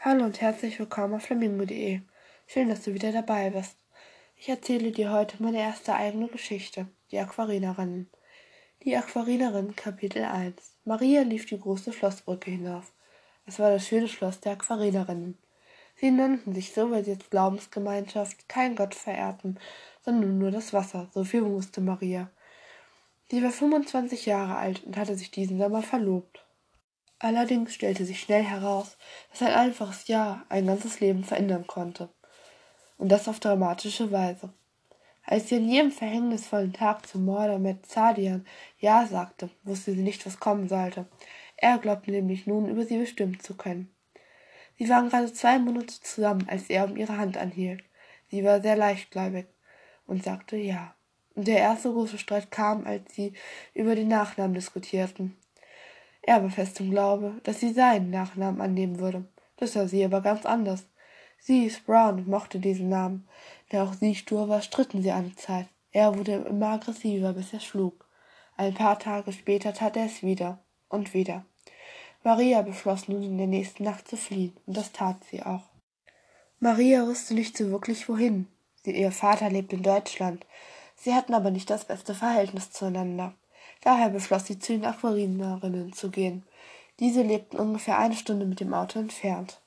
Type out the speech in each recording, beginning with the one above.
Hallo und herzlich willkommen auf flamingo.de. Schön, dass du wieder dabei bist. Ich erzähle dir heute meine erste eigene Geschichte, die Aquarinerinnen. Die Aquarinerinnen Kapitel 1. Maria lief die große Schlossbrücke hinauf. Es war das schöne Schloss der Aquarinerinnen. Sie nannten sich so, weil sie als Glaubensgemeinschaft keinen Gott verehrten, sondern nur das Wasser, so viel wusste Maria. Sie war 25 Jahre alt und hatte sich diesen Sommer verlobt. Allerdings stellte sich schnell heraus, dass ein einfaches Ja ein ganzes Leben verändern konnte. Und das auf dramatische Weise. Als sie an jedem verhängnisvollen Tag zum Mörder mit Zadian Ja sagte, wusste sie nicht, was kommen sollte. Er glaubte nämlich nun, über sie bestimmen zu können. Sie waren gerade zwei Monate zusammen, als er um ihre Hand anhielt. Sie war sehr leichtgläubig und sagte Ja. Und der erste große Streit kam, als sie über den Nachnamen diskutierten. Er war im Glaube, dass sie seinen Nachnamen annehmen würde. Das sah sie aber ganz anders. Sie ist Brown und mochte diesen Namen. Da auch sie stur war, stritten sie eine Zeit. Er wurde immer aggressiver, bis er schlug. Ein paar Tage später tat er es wieder und wieder. Maria beschloss nun in der nächsten Nacht zu fliehen, und das tat sie auch. Maria wusste nicht so wirklich wohin. Sie, ihr Vater lebt in Deutschland. Sie hatten aber nicht das beste Verhältnis zueinander. Daher beschloss sie, zu den Aquarinerinnen zu gehen. Diese lebten ungefähr eine Stunde mit dem Auto entfernt.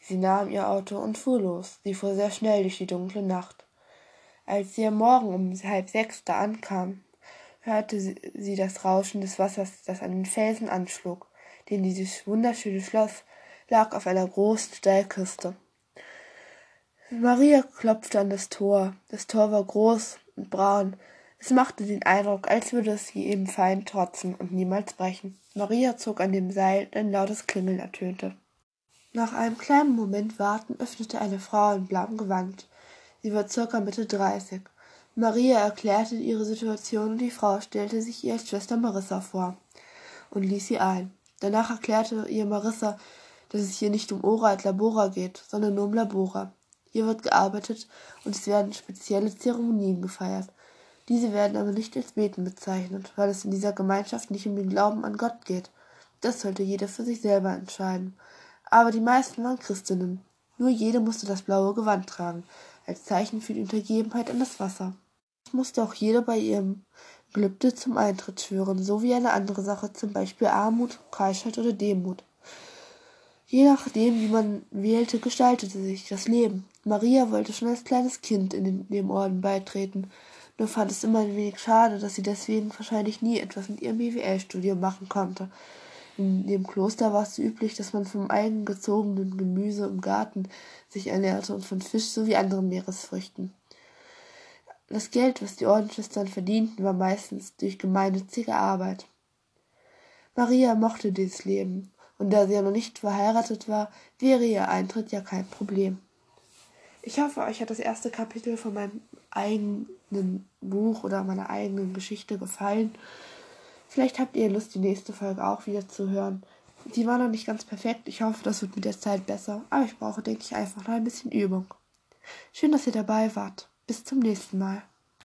Sie nahm ihr Auto und fuhr los. Sie fuhr sehr schnell durch die dunkle Nacht. Als sie am Morgen um halb sechs da ankam, hörte sie das Rauschen des Wassers, das an den Felsen anschlug, denn dieses wunderschöne Schloss lag auf einer großen Steilküste. Maria klopfte an das Tor. Das Tor war groß und braun, es machte den Eindruck, als würde es sie eben fein trotzen und niemals brechen. Maria zog an dem Seil, ein lautes Klingeln ertönte. Nach einem kleinen Moment Warten öffnete eine Frau in blauem Gewand. Sie war circa Mitte dreißig. Maria erklärte ihre Situation und die Frau stellte sich ihr als Schwester Marissa vor und ließ sie ein. Danach erklärte ihr Marissa, dass es hier nicht um Ora et Labora geht, sondern nur um Labora. Hier wird gearbeitet und es werden spezielle Zeremonien gefeiert. Diese werden aber nicht als Beten bezeichnet, weil es in dieser Gemeinschaft nicht um den Glauben an Gott geht. Das sollte jeder für sich selber entscheiden. Aber die meisten waren Christinnen. Nur jede musste das blaue Gewand tragen, als Zeichen für die Untergebenheit an das Wasser. Es musste auch jede bei ihrem Gelübde zum Eintritt schwören, so wie eine andere Sache, zum Beispiel Armut, Keuschheit oder Demut. Je nachdem, wie man wählte, gestaltete sich das Leben. Maria wollte schon als kleines Kind in dem Orden beitreten, nur fand es immer ein wenig schade, dass sie deswegen wahrscheinlich nie etwas mit ihrem BWL-Studium machen konnte. In dem Kloster war es üblich, dass man vom eigengezogenen Gemüse im Garten sich ernährte und von Fisch sowie anderen Meeresfrüchten. Das Geld, was die Ordensschwestern verdienten, war meistens durch gemeinnützige Arbeit. Maria mochte dieses Leben, und da sie ja noch nicht verheiratet war, wäre ihr Eintritt ja kein Problem. Ich hoffe, euch hat das erste Kapitel von meinem eigenen Buch oder meiner eigenen Geschichte gefallen. Vielleicht habt ihr Lust, die nächste Folge auch wieder zu hören. Die war noch nicht ganz perfekt. Ich hoffe, das wird mit der Zeit besser. Aber ich brauche, denke ich, einfach noch ein bisschen Übung. Schön, dass ihr dabei wart. Bis zum nächsten Mal.